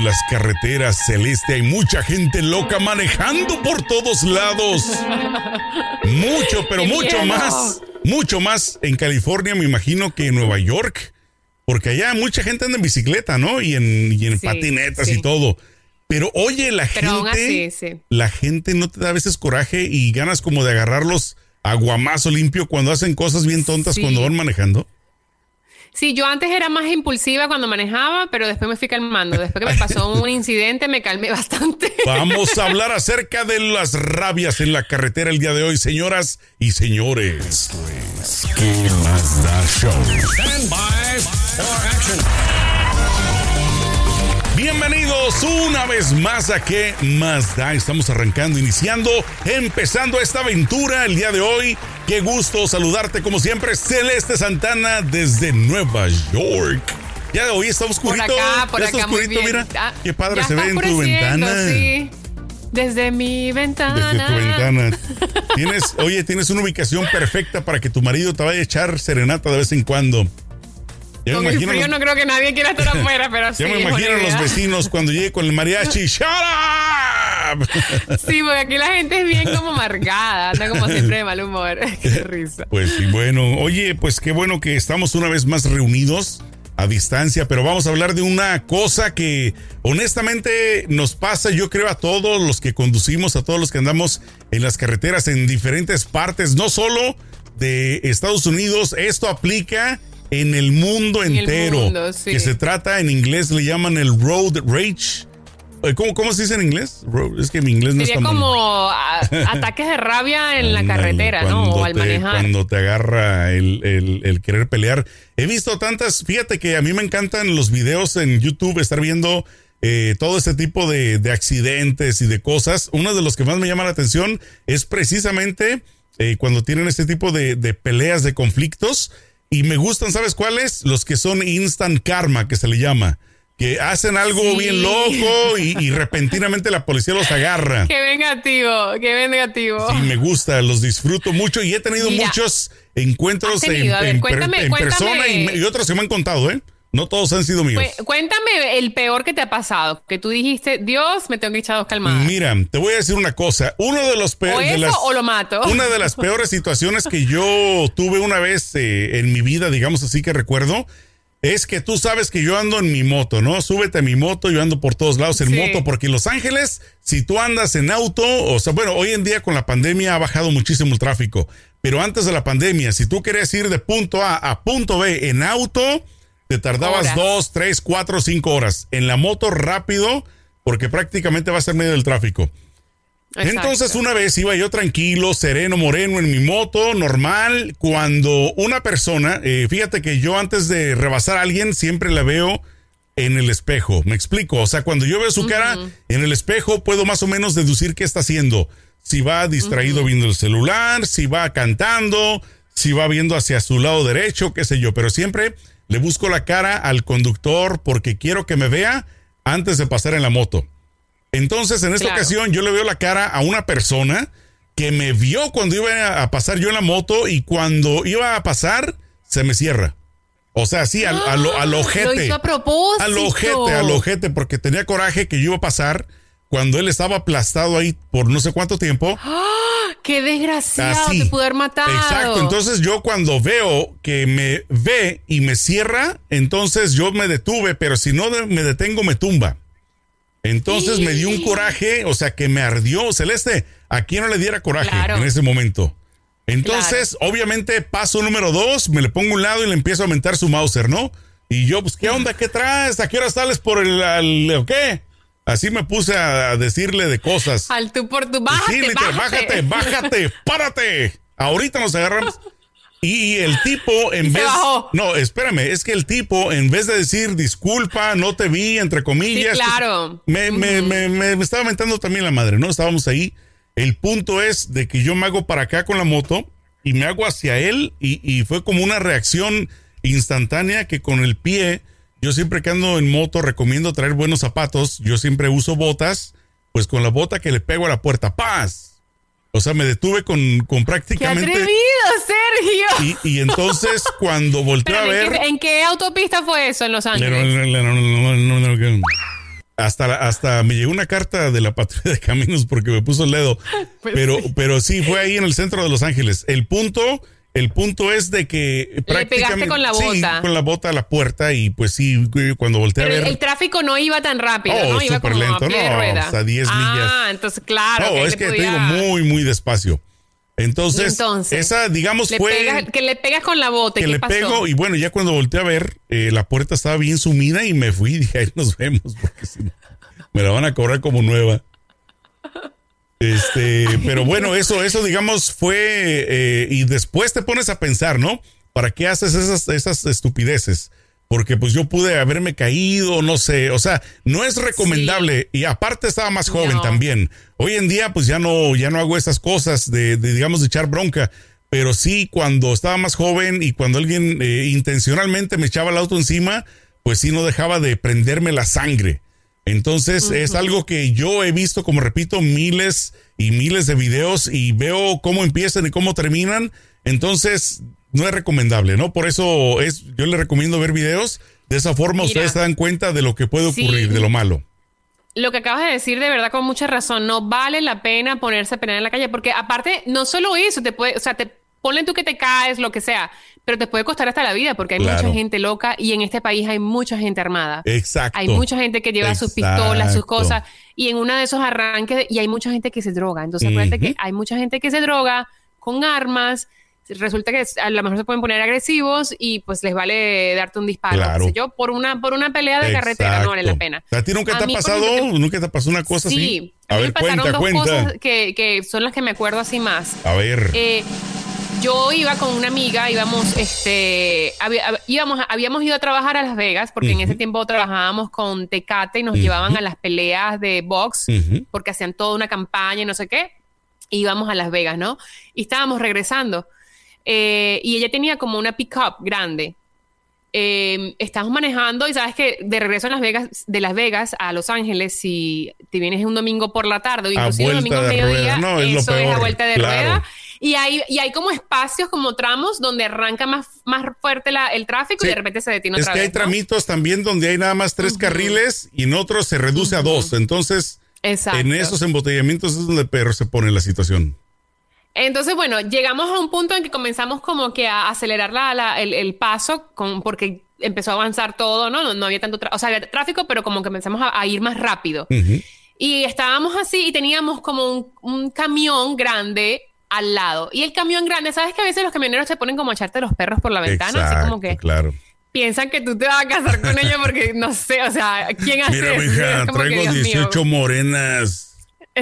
de las carreteras celeste hay mucha gente loca manejando por todos lados. Mucho, pero mucho más. Mucho más en California, me imagino que en Nueva York. Porque allá mucha gente anda en bicicleta, ¿no? Y en, y en patinetas y todo. Pero oye, la gente. La gente no te da a veces coraje y ganas como de agarrarlos a guamazo limpio cuando hacen cosas bien tontas cuando van manejando. Sí, yo antes era más impulsiva cuando manejaba, pero después me fui calmando. Después que me pasó un incidente, me calmé bastante. Vamos a hablar acerca de las rabias en la carretera el día de hoy, señoras y señores. Esto es ¿Qué más da show? Stand by for action. Bienvenidos una vez más a ¿Qué más da? Estamos arrancando, iniciando, empezando esta aventura el día de hoy. Qué gusto saludarte como siempre, Celeste Santana desde Nueva York. Ya hoy está oscurito. Por acá, por acá, oscurito, mira. Ah, qué padre se ve en tu ventana. Sí. Desde mi ventana. Desde tu ventana. Tienes, oye, tienes una ubicación perfecta para que tu marido te vaya a echar serenata de vez en cuando. Yo con el frío no creo que nadie quiera estar afuera, pero sí. Yo me imagino a los vecinos cuando llegue con el mariachi. ¡Shut up! Sí, porque aquí la gente es bien como amargada, anda como siempre de mal humor. Qué risa. Pues sí, bueno. Oye, pues qué bueno que estamos una vez más reunidos a distancia, pero vamos a hablar de una cosa que honestamente nos pasa, yo creo, a todos los que conducimos, a todos los que andamos en las carreteras en diferentes partes, no solo de Estados Unidos, esto aplica en el mundo entero. Que se trata, en inglés le llaman el road rage. ¿Cómo, ¿Cómo, se dice en inglés? Es que mi inglés no Sería como ataques de rabia en la carretera, ¿no? O al manejar. Cuando te agarra el, el, querer pelear. He visto tantas, fíjate que a mí me encantan los videos en YouTube, estar viendo eh, todo este tipo de, de, accidentes y de cosas. Uno de los que más me llama la atención es precisamente eh, cuando tienen este tipo de, de peleas, de conflictos y me gustan, ¿sabes cuáles? Los que son instant karma, que se le llama. Que hacen algo bien loco y, repentinamente la policía los agarra. Qué vengativo, qué vengativo. Sí, me gusta, los disfruto mucho y he tenido muchos encuentros en, persona y, otros que me han contado, ¿eh? No todos han sido míos. cuéntame el peor que te ha pasado. Que tú dijiste, Dios, me tengo que echar dos calmadas. Mira, te voy a decir una cosa. Uno de los peores. O o lo mato. Una de las peores situaciones que yo tuve una vez eh, en mi vida, digamos así que recuerdo, es que tú sabes que yo ando en mi moto, ¿no? Súbete a mi moto, yo ando por todos lados en moto, porque en Los Ángeles, si tú andas en auto, o sea, bueno, hoy en día con la pandemia ha bajado muchísimo el tráfico, pero antes de la pandemia, si tú querías ir de punto A a punto B en auto, te tardabas dos, tres, cuatro, cinco horas. En la moto rápido, porque prácticamente va a ser medio del tráfico. Entonces una vez iba yo tranquilo, sereno, moreno en mi moto, normal, cuando una persona, eh, fíjate que yo antes de rebasar a alguien siempre la veo en el espejo, me explico, o sea, cuando yo veo su cara en el espejo puedo más o menos deducir qué está haciendo, si va distraído viendo el celular, si va cantando, si va viendo hacia su lado derecho, qué sé yo, pero siempre le busco la cara al conductor porque quiero que me vea antes de pasar en la moto. Entonces, en esta ocasión, yo le veo la cara a una persona que me vio cuando iba a pasar yo en la moto y cuando iba a pasar, se me cierra. O sea, sí, al, al, ojete. Lo hizo a propósito. Al ojete, al ojete, porque tenía coraje que yo iba a pasar cuando él estaba aplastado ahí por no sé cuánto tiempo. ¡Ah! ¡Qué desgraciado! Te pudo haber matado. Exacto. Entonces yo cuando veo que me ve y me cierra, entonces yo me detuve, pero si no me detengo, me tumba. Entonces me dio un coraje, o sea, que me ardió. Celeste, ¿a quién no le diera coraje en ese momento? Entonces, obviamente, paso número dos, me le pongo a un lado y le empiezo a aumentar su Mauser, ¿no? Y yo, pues, ¿qué onda? ¿Qué traes? ¿A qué hora sales por el, el qué? Así me puse a decirle de cosas. Al tú por tu bájate, bájate, bájate, párate. Ahorita nos agarramos. Y el tipo, en vez. No, espérame, es que el tipo, en vez de decir disculpa, no te vi, entre comillas. claro. Me, me, me, me, estaba mentando también la madre, ¿no? Estábamos ahí. El punto es de que yo me hago para acá con la moto y me hago hacia él y, y fue como una reacción instantánea que con el pie yo siempre que ando en moto recomiendo traer buenos zapatos. Yo siempre uso botas, pues con la bota que le pego a la puerta, ¡paz! O sea, me detuve con, con prácticamente. ¡Qué atrevido, Sergio! Y, y entonces, cuando volteé a ver. ¿En qué autopista fue eso en Los Ángeles? hasta, hasta me llegó una carta de la patrulla de caminos porque me puso el dedo. Pues pero, pero sí, fue ahí en el centro de Los Ángeles. El punto, el punto es de que prácticamente. con la bota. Sí, con la bota a la puerta y pues sí, cuando volteé a ver. El, tráfico no iba tan rápido, oh, ¿no? Iba como lento, no, hasta 10 ah, millas. Ah, entonces claro. No, es que te digo muy, muy despacio. Entonces, esa, digamos, fue. que le pegas con la bota. Que le pego, y bueno, ya cuando volteé a ver, eh, la puerta estaba bien sumida y me fui y dije, ahí nos vemos, porque si no, me la van a cobrar como nueva. Este, pero bueno, eso, eso, digamos, fue. Eh, y después te pones a pensar, ¿no? ¿Para qué haces esas, esas estupideces? porque pues yo pude haberme caído, no sé, o sea, no es recomendable y aparte estaba más joven también. Hoy en día pues ya no ya no hago esas cosas de, digamos de echar bronca, pero sí cuando estaba más joven y cuando alguien eh, intencionalmente me echaba el auto encima, pues sí no dejaba de prenderme la sangre. Entonces es algo que yo he visto, como repito, miles y miles de videos y veo cómo empiezan y cómo terminan. Entonces no es recomendable, ¿no? Por eso es, yo le recomiendo ver videos. De esa forma ustedes se dan cuenta de lo que puede ocurrir, de lo malo. Lo que acabas de decir de verdad con mucha razón, no vale la pena ponerse a pelear en la calle, porque aparte, no solo eso, te puede, o sea, te ponen tú que te caes, lo que sea, pero te puede costar hasta la vida, porque hay mucha gente loca y en este país hay mucha gente armada. Exacto. Hay mucha gente que lleva sus pistolas, sus cosas, y en uno de esos arranques, y hay mucha gente que se droga. Entonces, acuérdate que hay mucha gente que se droga con armas resulta que a lo mejor se pueden poner agresivos y pues les vale darte un disparo. yo, por una, por una pelea de carretera no vale la pena. ¿A ti nunca te ha pasado? ¿Nunca te pasó una cosa sí, así? A, ver, me cuenta, dos cosas que, que, son las que me acuerdo así más. A ver. Eh, yo iba con una amiga, íbamos, este, íbamos, habíamos ido a trabajar a Las Vegas, porque en ese tiempo trabajábamos con Tecate y nos llevaban a las peleas de box, porque hacían toda una campaña y no sé qué. Íbamos a Las Vegas, ¿no? Y estábamos regresando. Eh, y ella tenía como una pickup grande. Eh, estamos manejando y sabes que de regreso a Las Vegas, de Las Vegas a Los Ángeles, si te vienes un domingo por la tarde o inclusive un domingo a mediodía, eso es, a vuelta de rueda. Y hay, y hay como espacios, como tramos, donde arranca más, más fuerte el tráfico y de repente se detiene otra vez. Es que hay tramitos también donde hay nada más tres carriles y en otros se reduce a dos. Entonces, en esos embotellamientos es donde perro se pone la situación. Entonces, bueno, llegamos a un punto en que comenzamos como que a acelerar la, el, paso con, porque empezó a avanzar todo, ¿no? No, había tanto, o sea, había tráfico, pero como que empezamos a, ir más rápido. Y estábamos así y teníamos como un, camión grande al lado. Y el camión grande, ¿sabes que a veces los camioneros se ponen como a echarte los perros por la ventana? así como que... claro. Piensan que tú te vas a casar con ella porque no sé, o sea, ¿quién hace Mira, mija, traigo 18 morenas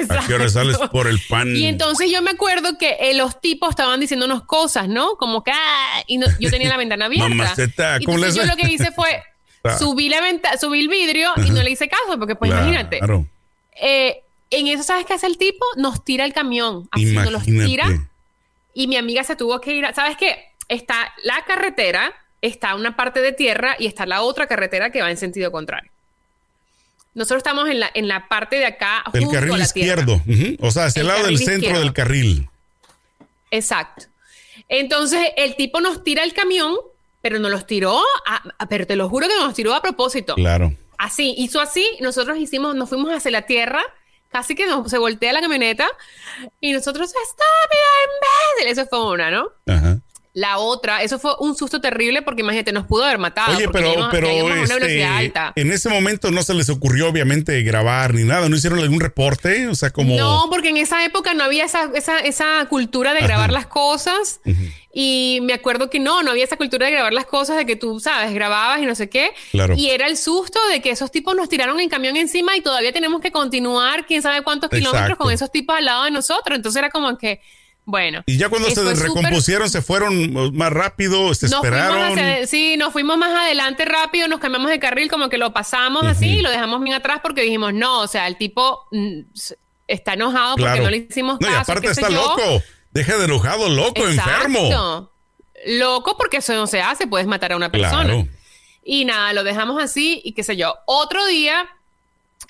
¿A qué hora sales por el pan? Y entonces yo me acuerdo que eh, los tipos estaban diciéndonos cosas, ¿no? Como que, ah", y yo tenía la ventana abierta. Mamaceta, ¿cómo entonces yo lo que hice fue subí la venta, subí el vidrio y no le hice caso, porque pues imagínate. Eh, en eso, ¿sabes qué hace el tipo? Nos tira el camión. Así nos los tira. Y mi amiga se tuvo que ir. ¿Sabes qué? Está la carretera, está una parte de tierra y está la otra carretera que va en sentido contrario. Nosotros estamos en la, en la parte de acá. Del carril izquierdo. O sea, hacia el, lado del centro del carril. Exacto. Entonces, el tipo nos tira el camión, pero nos los tiró, pero te lo juro que nos tiró a propósito. Claro. Así, hizo así, nosotros hicimos, nos fuimos hacia la tierra, casi que nos, se voltea la camioneta y nosotros, estúpida imbécil. Eso fue una, ¿no? Ajá. La otra, eso fue un susto terrible porque imagínate, nos pudo haber matado. Oye, pero, pero este, en ese momento no se les ocurrió obviamente grabar ni nada, no hicieron algún reporte, o sea, como... No, porque en esa época no había esa, esa, esa cultura de grabar las cosas y me acuerdo que no, no había esa cultura de grabar las cosas, de que tú, sabes, grababas y no sé qué. Claro. Y era el susto de que esos tipos nos tiraron el camión encima y todavía tenemos que continuar quién sabe cuántos kilómetros con esos tipos al lado de nosotros. Entonces era como que bueno. Y ya cuando se recompusieron, se fueron más rápido, se esperaron. sí, nos fuimos más adelante rápido, nos cambiamos de carril, como que lo pasamos así y lo dejamos bien atrás porque dijimos, no, o sea, el tipo mm, está enojado porque no le hicimos caso. No, y aparte está loco. Deja de enojado, loco, enfermo. Loco porque eso no se hace, puedes matar a una persona. Y nada, lo dejamos así y qué sé yo. Otro día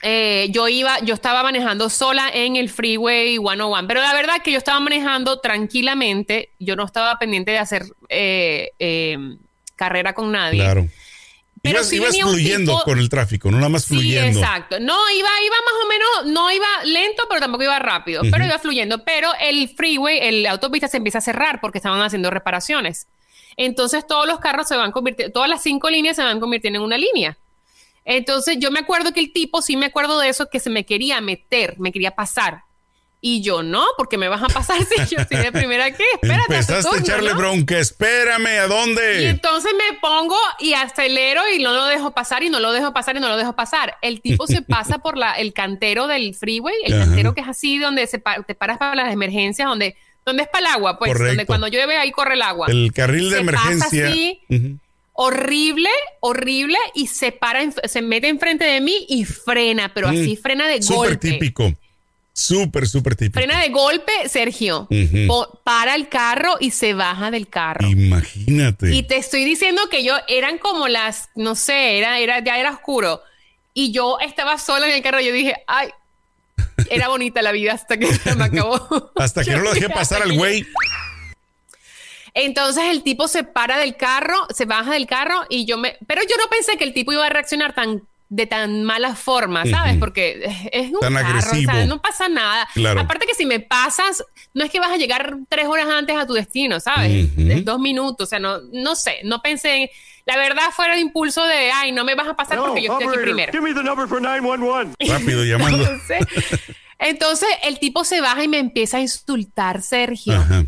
eh, yo iba, yo estaba manejando sola en el Freeway 101, pero la verdad es que yo estaba manejando tranquilamente, yo no estaba pendiente de hacer eh, em, carrera con nadie. Pero ibas, sí ibas fluyendo tipo- con el tráfico, no nada más Sí, fluyendo. exacto. No, iba, iba más o menos, no iba lento, pero tampoco iba rápido, pero iba fluyendo. Pero el freeway, el autopista se empieza a cerrar porque estaban haciendo reparaciones. Entonces todos los carros se van convirtiendo, todas las cinco líneas se van convirtiendo en una línea. Entonces yo me acuerdo que el tipo, sí me acuerdo de eso, que se me quería meter, me quería pasar. Y yo no, porque me vas a pasar si yo soy de primera que espérate. Empezaste a turno, echarle ¿no? bronca, espérame, ¿a Y dónde? entonces me pongo y acelero y no lo dejo pasar y no lo dejo pasar y no lo dejo pasar. El tipo se pasa por la, el cantero del freeway, el Ajá. cantero que es así, donde se pa- te paras para las emergencias, donde, donde es para el agua, pues, Correcto. donde cuando llueve ahí corre el agua. El carril de Se pasa emergencia. así. Ujú. Horrible, horrible, y se para, se mete enfrente de mí y frena, pero así Mm. frena de Súper golpe. típico. Súper, súper típico. Frena de golpe, Sergio. Para el carro y se baja del carro. Imagínate. Y te estoy diciendo que yo eran como las, no sé, era, era, ya era oscuro. Y yo estaba sola en el carro. Yo dije, ay, era bonita la vida hasta que se me acabó. Hasta que no lo dejé pasar al güey. Entonces el tipo se para del carro, se baja del carro y yo me, pero yo no pensé que el tipo iba a reaccionar tan de tan mala forma, ¿sabes? Porque es- un Tan carro, agresivo. o sea, no pasa nada. Claro. Aparte que si me pasas, no es que vas a llegar tres horas antes a tu destino, ¿sabes? Dos minutos, o sea, no, no sé, no pensé, en- la verdad fuera el impulso de, ay, no me vas a pasar No, porque yo estoy aquí primero. give me the number for 911. Rápido llamando. Entonces, entonces el tipo se baja y me empieza a insultar, Sergio. Ajá.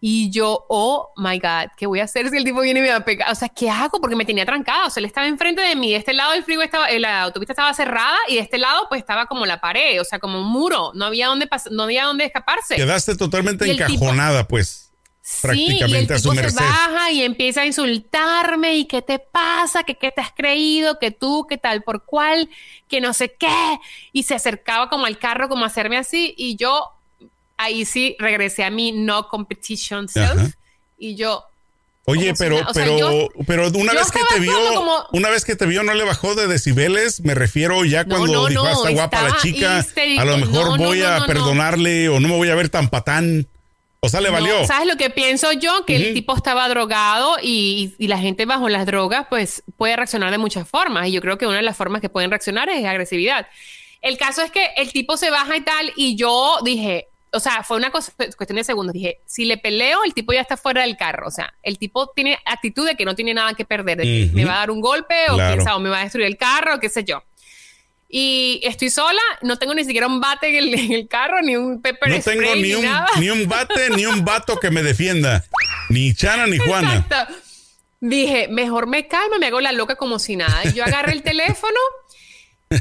Y yo, oh my God, ¿qué voy a hacer si el tipo viene y me va a pegar? O sea, ¿qué hago? Porque me tenía trancado. O sea, él estaba enfrente de mí. De este lado el freeway estaba, eh, la autopista estaba cerrada y de este lado pues estaba como la pared, o sea, como un muro. No había dónde, no había dónde escaparse. Quedaste totalmente tipo- encajonada, pues. Sí, prácticamente y el a su tipo se baja y empieza a insultarme y qué te pasa, que qué te has creído, que tú, que tal por cual, que no sé qué. Y se acercaba como al carro, como a hacerme así y yo ahí sí regresé a mi no competition self Ajá. y yo, Oye, pero, o sea, pero, yo- pero una vez que te vio, como- una vez que te vio, no le bajó de decibeles. Me refiero ya No, cuando no, dijo, no, "Ah, está guapa la chica, histérico. a lo mejor No, no, voy no, a no, no. perdonarle o no me voy a ver tan patán. O sea, le valió. No, ¿Sabes lo que pienso yo? Que Ujú. el tipo estaba drogado y, y- y la gente bajo las drogas pues puede reaccionar de muchas formas y yo creo que una de las formas que pueden reaccionar es agresividad. El caso es que el tipo se baja y tal y yo dije, o sea, fue una cosa, cuestión de segundos, dije, si le peleo, el tipo ya está fuera del carro, o sea, el tipo tiene actitud de que no tiene nada que perder, de que Ujú. me va a dar un golpe o, Claro. quién sabe, o me va a destruir el carro, qué sé yo. Y estoy sola, no tengo ni siquiera un bate en el, en el carro, ni un pepper no spray, tengo ni un, nada. ni un bate, ni un vato que me defienda. Ni Chana ni Juana. Exacto. Dije, mejor me calmo, me hago la loca como si nada. Yo agarré el teléfono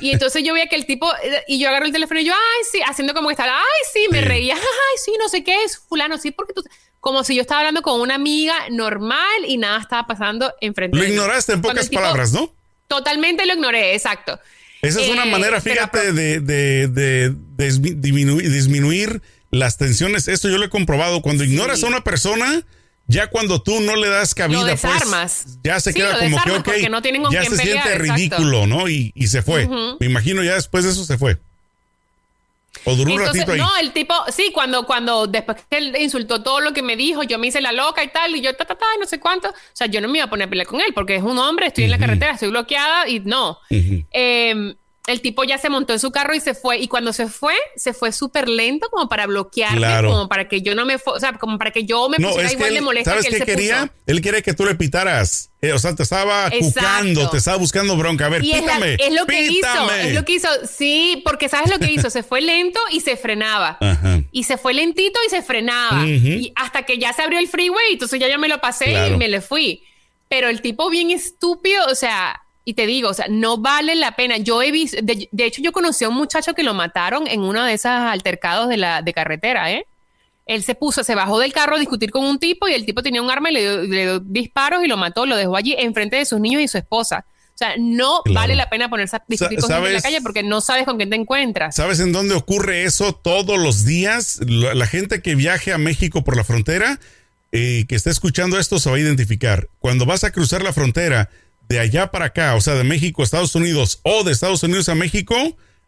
y entonces yo veía que el tipo, y yo agarré el teléfono y yo, ay, sí, haciendo como que estaba, ay, sí, me reía, ay, sí, no sé qué es, fulano, sí, porque tú, como si yo estaba hablando con una amiga normal y nada estaba pasando enfrente Lo de ignoraste en pocas tipo- palabras, ¿no? Totalmente lo ignoré, exacto. Esa es una Eh, manera, fíjate, de, de, de disminuir, disminuir las tensiones. Esto yo lo he comprobado. Cuando ignoras a una persona, ya cuando tú no le das cabida, Lo pues, desarmas. ya se Sí, queda como que, ok, porque no tienen con ya se pelear, siente exacto. ridículo, ¿no? Y, y se fue. Me imagino ya después de eso se fue. O duró un ratito ahí. no, el tipo, sí, cuando, cuando después que él insultó todo lo que me dijo, yo me hice la loca y tal, y yo ta, ta, ta, no sé cuánto. O sea, yo no me iba a poner a pelear con él porque es un hombre, estoy en la carretera, estoy bloqueada y no. Eh, el tipo ya se montó en su carro y se fue. Y cuando se fue, se fue súper lento como para bloquearme, Claro. como para que yo no me, o sea, como para que yo me No, pusiera igual de molesta ¿sabes que él qué se quería? puso. Él quiere que tú le pitaras. Eh, o sea, te estaba Exacto. cucando, te estaba buscando bronca. A ver, Y es, la- pítame. es lo que pítame. hizo, es lo que hizo. Sí, porque ¿sabes lo que hizo? Se fue lento y se frenaba. Ajá. Y se fue lentito y se frenaba. Y hasta que ya se abrió el freeway, entonces ya yo me lo pasé Claro. y me le fui. Pero el tipo bien estúpido, o sea, y te digo, o sea, no vale la pena. Yo he visto, de, de hecho yo conocí a un muchacho que lo mataron en uno de esos altercados de la de carretera, ¿eh? Él se puso, se bajó del carro a discutir con un tipo y el tipo tenía un arma y le dio, le dio disparos y lo mató, lo dejó allí enfrente de sus niños y su esposa. O sea, no Claro. vale la pena ponerse a discutir con gente en la calle porque no sabes con quién te encuentras. ¿Sabes en dónde ocurre eso todos los días? La, la gente que viaje a México por la frontera, eh, que está escuchando esto, se va a identificar. Cuando vas a cruzar la frontera de allá para acá, o sea, de México a Estados Unidos o de Estados Unidos a México,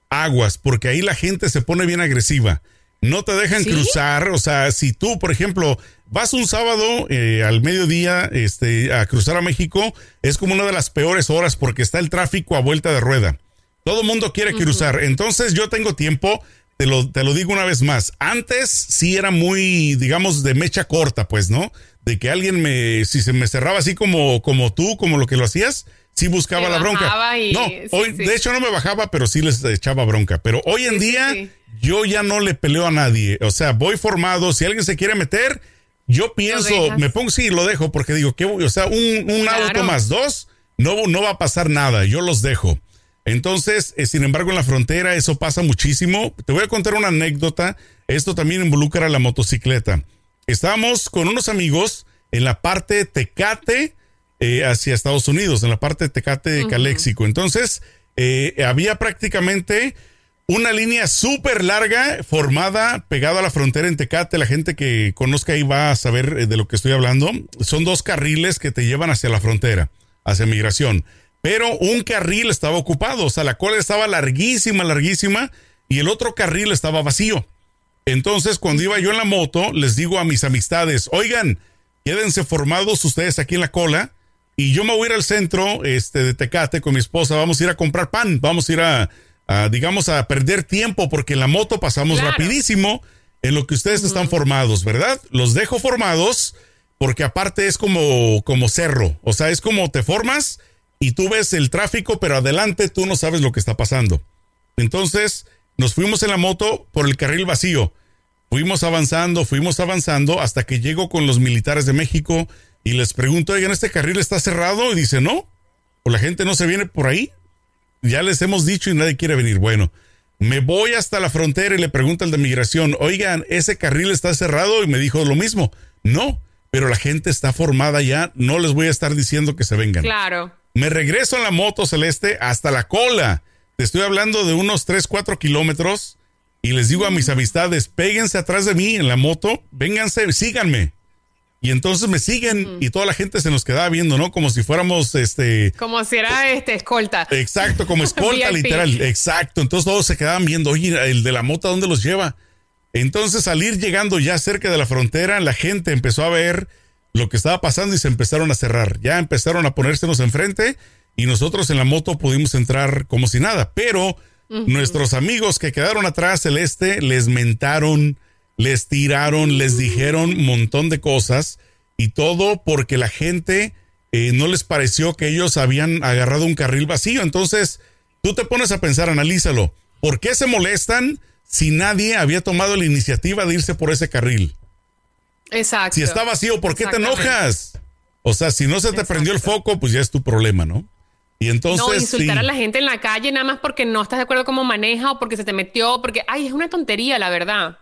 aguas, porque ahí la gente se pone bien agresiva. no te dejan cruzar. O sea, si tú, por ejemplo, vas un sábado eh, al mediodía este, a cruzar a México, es como una de las peores horas porque está el tráfico a vuelta de rueda. Todo el mundo quiere cruzar. Entonces yo tengo tiempo, te lo, te lo digo una vez más. Antes sí era muy, digamos, de mecha corta, pues, ¿no? De que alguien me, si se me cerraba así como, como tú, como lo que lo hacías, sí buscaba la bronca. no, hoy, de hecho no me bajaba, pero sí les echaba bronca. Pero hoy en día yo ya no le peleo a nadie. O sea, voy formado. Si alguien se quiere meter, yo pienso, me pongo, sí, lo dejo porque digo, que, o sea, un, auto más dos, no, no va a pasar nada. Yo los dejo. Entonces, eh, sin embargo, en la frontera eso pasa muchísimo. Te voy a contar una anécdota. Esto también involucra a la motocicleta. Estábamos con unos amigos en la parte Tecate eh, hacia Estados Unidos, en la parte de Tecate de Caléxico. Entonces, eh, había prácticamente una línea súper larga formada pegada a la frontera en Tecate. La gente que conozca ahí va a saber de lo que estoy hablando. Son dos carriles que te llevan hacia la frontera, hacia migración pero un carril estaba ocupado, o sea, la cola estaba larguísima, larguísima, y el otro carril estaba vacío. Entonces, cuando iba yo en la moto, les digo a mis amistades, oigan, quédense formados ustedes aquí en la cola, y yo me voy a ir al centro este, de Tecate con mi esposa, vamos a ir a comprar pan, vamos a ir a, digamos, a perder tiempo, porque en la moto pasamos rapidísimo en lo que ustedes están formados, ¿verdad? Los dejo formados, porque aparte es como, como cerro, o sea, es como te formas y tú ves el tráfico, pero adelante tú no sabes lo que está pasando. Entonces nos fuimos en la moto por el carril vacío. Fuimos avanzando, fuimos avanzando hasta que llego con los militares de México y les pregunto, oigan, ¿este carril está cerrado? Y dice, no, o la gente no se viene por ahí. Ya les hemos dicho y nadie quiere venir. Bueno, me voy hasta la frontera y le pregunto al de migración, oigan, ¿ese carril está cerrado? Y me dijo lo mismo, no, pero la gente está formada ya, no les voy a estar diciendo que se vengan. Claro. Me regreso en la moto celeste hasta la cola. Te estoy hablando de unos 3, 4 kilómetros. Y les digo a mis amistades, péguense atrás de mí en la moto, vénganse, síganme. Y entonces me siguen y toda la gente se nos quedaba viendo, ¿no? Como si fuéramos este. Como si era este escolta. Exacto, como escolta, literal. Exacto. Entonces todos se quedaban viendo, oye, el de la moto, ¿dónde los lleva? Entonces, al ir llegando ya cerca de la frontera, la gente empezó a ver lo que estaba pasando y se empezaron a cerrar. Ya empezaron a ponérsenos enfrente y nosotros en la moto pudimos entrar como si nada. Pero nuestros amigos que quedaron atrás celeste les mentaron, les tiraron, les dijeron un montón de cosas y todo porque la gente eh, no les pareció que ellos habían agarrado un carril vacío. Entonces, tú te pones a pensar, analízalo. ¿Por qué se molestan si nadie había tomado la iniciativa de irse por ese carril? Exacto. Si está vacío, ¿por qué te enojas? O sea, si no se te prendió el foco, pues ya es tu problema, ¿no? Y entonces. No, insultar a la gente en la calle nada más porque no estás de acuerdo cómo maneja o porque se te metió, porque, ay, es una tontería, la verdad.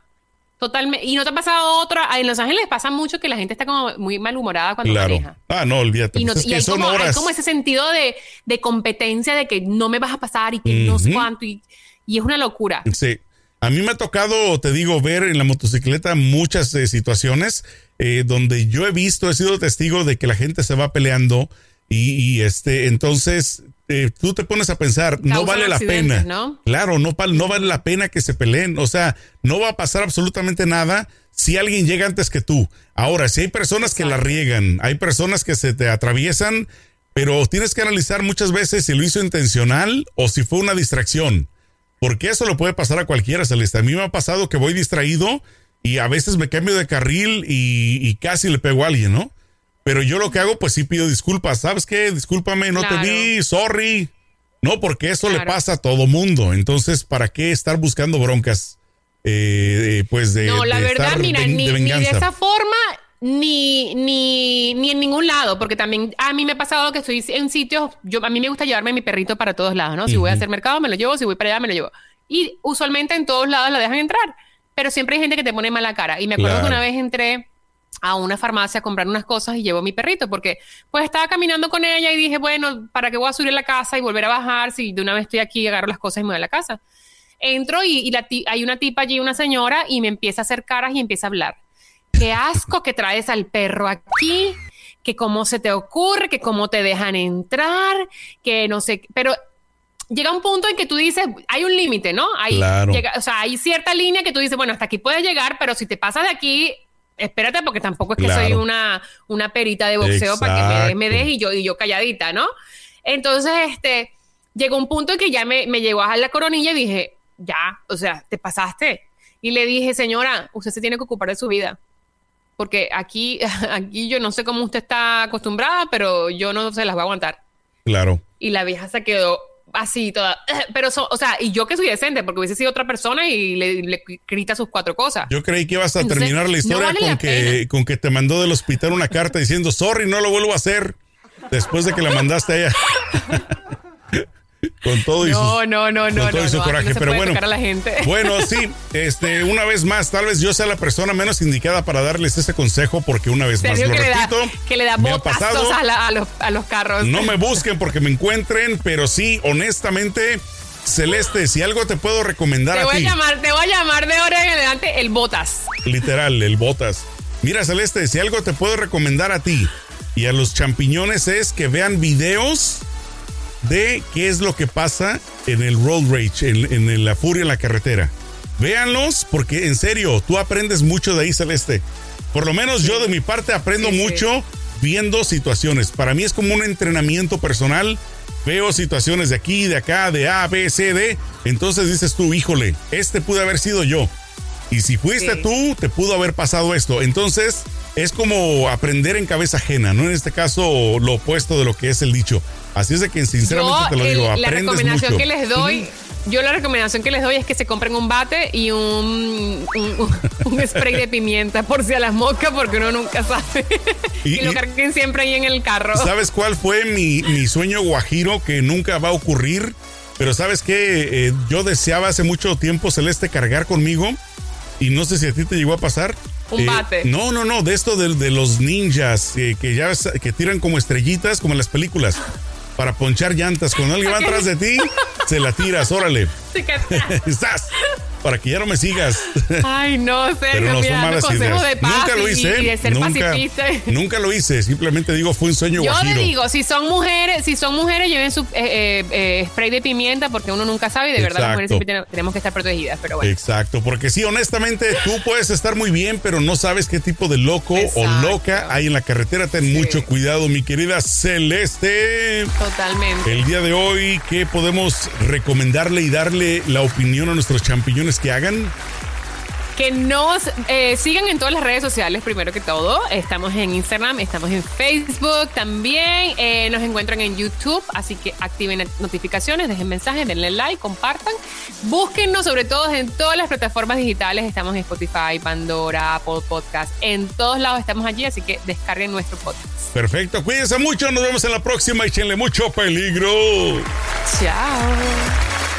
Totalmente. Y no te ha pasado otra. En Los Ángeles pasa mucho que la gente está como muy malhumorada cuando maneja. Ah, no, olvídate. Y, pues hay, como, ese sentido de, competencia de que no me vas a pasar y que no sé cuánto. Y, y es una locura. Sí. A mí me ha tocado, te digo, ver en la motocicleta muchas eh, situaciones eh, donde yo he visto, he sido testigo de que la gente se va peleando y, este, entonces eh, tú te pones a pensar, no vale la pena. ¿no? Claro, no, no vale la pena que se peleen. O sea, no va a pasar absolutamente nada si alguien llega antes que tú. Ahora, si hay personas que la riegan, hay personas que se te atraviesan, pero tienes que analizar muchas veces si lo hizo intencional o si fue una distracción. Porque eso lo puede pasar a cualquiera, Celeste. A mí me ha pasado que voy distraído y a veces me cambio de carril y, casi le pego a alguien, ¿no? Pero yo lo que hago, pues sí pido disculpas. ¿Sabes qué? Discúlpame, no te vi, sorry. No, porque eso le pasa a todo mundo. Entonces, ¿para qué estar buscando broncas? Eh, pues de. No, la verdad, mira, ni, ni de esa forma ni, ni, ni en ningún lado, porque también a mí me ha pasado que estoy en sitios, yo, a mí me gusta llevarme mi perrito para todos lados, ¿no? Si voy a hacer mercado, me lo llevo, si voy para allá, me lo llevo. Y usualmente en todos lados la dejan entrar, pero siempre hay gente que te pone mala cara. Y me acuerdo que una vez entré a una farmacia a comprar unas cosas y llevo mi perrito, porque pues estaba caminando con ella y dije, bueno, ¿para qué voy a subir a la casa y volver a bajar si de una vez estoy aquí, agarro las cosas y me voy a la casa? Entro y, hay una tipa allí, una señora, y me empieza a hacer caras y empieza a hablar qué asco que traes al perro aquí, que cómo se te ocurre, que cómo te dejan entrar, que no sé, pero llega un punto en que tú dices, hay un límite, ¿no? Hay, o sea, hay cierta línea que tú dices, bueno, hasta aquí puedes llegar, pero si te pasas de aquí, espérate, porque tampoco es que soy una, una perita de boxeo para que me, des y yo, y yo calladita, ¿no? Entonces, este, llegó un punto en que ya me, me llegó a la coronilla y dije, ya, o sea, te pasaste. Y le dije, señora, usted se tiene que ocupar de su vida. Porque aquí, aquí yo no sé cómo usted está acostumbrada, pero yo no se las voy a aguantar. Claro. Y la vieja se quedó así toda. Pero, o sea, y yo que soy decente, porque hubiese sido otra persona y le, grita sus cuatro cosas. Yo creí que ibas a terminar la historia con, que, con que te mandó del hospital una carta diciendo, sorry, no lo vuelvo a hacer. Después de que la mandaste a ella. con todo y no, no, no, no, todo y su coraje. Pero bueno, la gente. bueno, sí, este, una vez más, tal vez yo sea la persona menos indicada para darles ese consejo, porque una vez más lo que repito, le da, que le da pasado, a, los, a los carros. No me busquen porque me encuentren, pero sí, honestamente. Celeste, si algo te puedo recomendar te voy a ti. A llamar, te voy a llamar de ahora en adelante el Botas. Literal, el Botas. Mira, Celeste, si algo te puedo recomendar a ti y a los champiñones es que vean videos de qué es lo que pasa en el road rage, en, la furia en la carretera. Véanlos porque en serio, tú aprendes mucho de ahí, Celeste. Por lo menos yo de mi parte aprendo mucho viendo situaciones. Para mí es como un entrenamiento personal. Veo situaciones de aquí, de acá, de A, B, C, D. Entonces dices tú, híjole, este pudo haber sido yo. Y si fuiste tú, te pudo haber pasado esto. Entonces, es como aprender en cabeza ajena, ¿no? En este caso, lo opuesto de lo que es el dicho. Así es de que sinceramente te lo digo, la recomendación que les doy, yo la recomendación que les doy es que se compren un bate y un, un, spray de pimienta por si a las moscas, porque uno nunca sabe. Y, lo carguen siempre ahí en el carro. ¿Sabes cuál fue mi, mi sueño guajiro que nunca va a ocurrir? Pero sabes que eh, yo deseaba hace mucho tiempo Celeste cargar conmigo y no sé si a ti te llegó a pasar. Un eh, bate. No, no, no, de esto de, los ninjas eh, que ya que tiran como estrellitas como en las películas para ponchar llantas. Cuando alguien va atrás de ti, se la tiras, órale. Estás para que ya no me sigas. Ay, no, sé. Pero no son malas ideas. De paz nunca lo hice. Y de ser nunca. Nunca lo hice. Simplemente digo, fue un sueño Yo le digo, si son mujeres, si son mujeres, lleven su eh, eh, spray de pimienta porque uno nunca sabe y de verdad las mujeres siempre tenemos que estar protegidas. Pero bueno. Exacto, porque sí, honestamente, tú puedes estar muy bien, pero no sabes qué tipo de loco o loca hay en la carretera. Ten mucho cuidado, mi querida Celeste. Totalmente. El día de hoy, ¿qué podemos recomendarle y darle la opinión a nuestros champiñones? Que hagan? Que nos eh, sigan en todas las redes sociales, primero que todo. Estamos en Instagram, estamos en Facebook también. Eh, nos encuentran en YouTube, así que activen notificaciones, dejen mensajes, denle like, compartan. Búsquennos sobre todo en todas las plataformas digitales. Estamos en Spotify, Pandora, Apple Podcast. En todos lados estamos allí, así que descarguen nuestro podcast. Perfecto, cuídense mucho. Nos vemos en la próxima. y Échenle mucho peligro. Chao.